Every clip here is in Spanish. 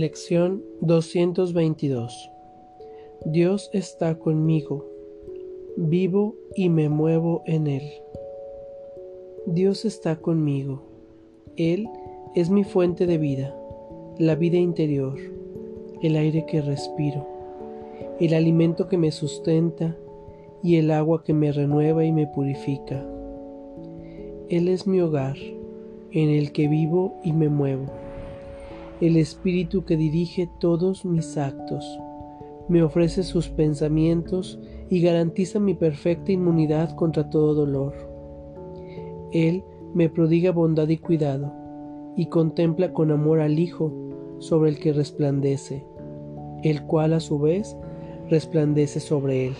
Lección 222 Dios está conmigo, vivo y me muevo en Él. Dios está conmigo, Él es mi fuente de vida, la vida interior, el aire que respiro, el alimento que me sustenta y el agua que me renueva y me purifica. Él es mi hogar, en el que vivo y me muevo, el espíritu que dirige todos mis actos me ofrece sus pensamientos y garantiza mi perfecta inmunidad contra todo dolor. Él me prodiga bondad y cuidado, y contempla con amor al Hijo sobre el que resplandece, el cual a su vez resplandece sobre él.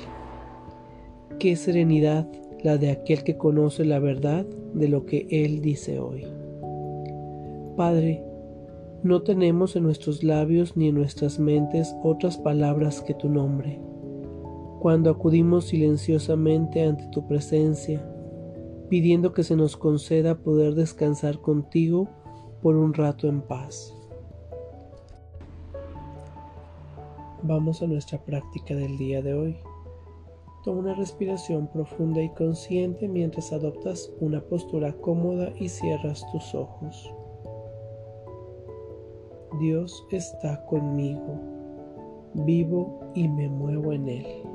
Qué serenidad la de aquel que conoce la verdad de lo que Él dice hoy. Padre, no tenemos en nuestros labios ni en nuestras mentes otras palabras que tu nombre. Cuando acudimos silenciosamente ante tu presencia, pidiendo que se nos conceda poder descansar contigo por un rato en paz. Vamos a nuestra práctica del día de hoy. Toma una respiración profunda y consciente mientras adoptas una postura cómoda y cierras tus ojos. Dios está conmigo, vivo y me muevo en Él.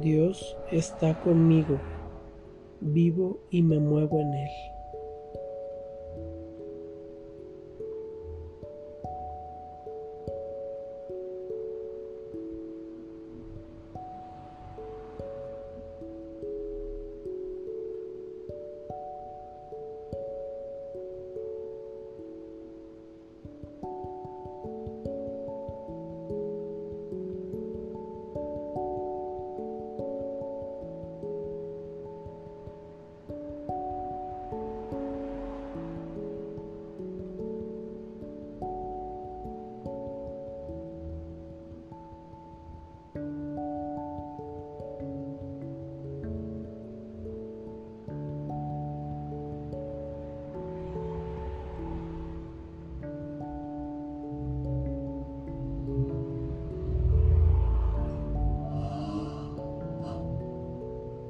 Dios está conmigo, vivo y me muevo en Él.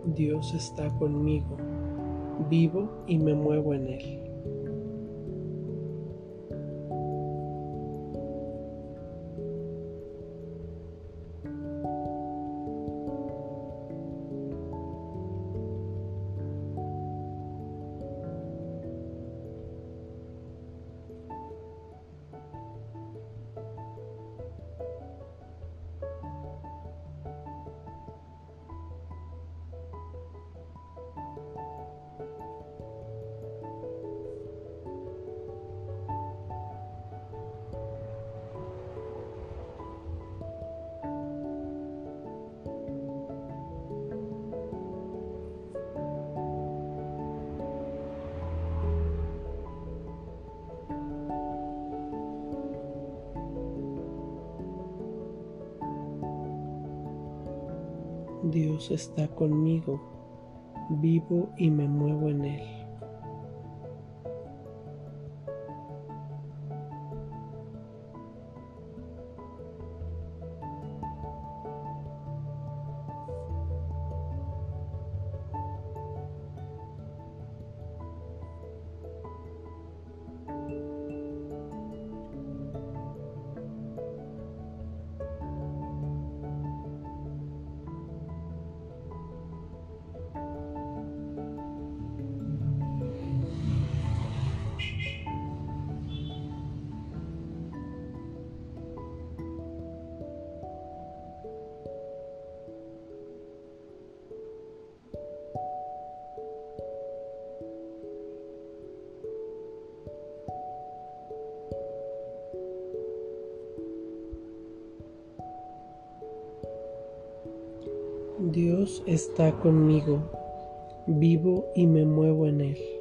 Dios está conmigo, vivo y me muevo en Él. Dios está conmigo, vivo y me muevo en Él. Dios está conmigo, vivo y me muevo en Él.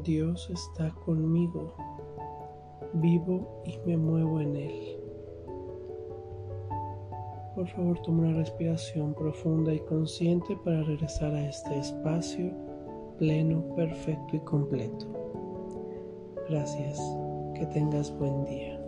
Dios está conmigo, vivo y me muevo en Él. Por favor, toma una respiración profunda y consciente para regresar a este espacio pleno, perfecto y completo. Gracias. Que tengas buen día.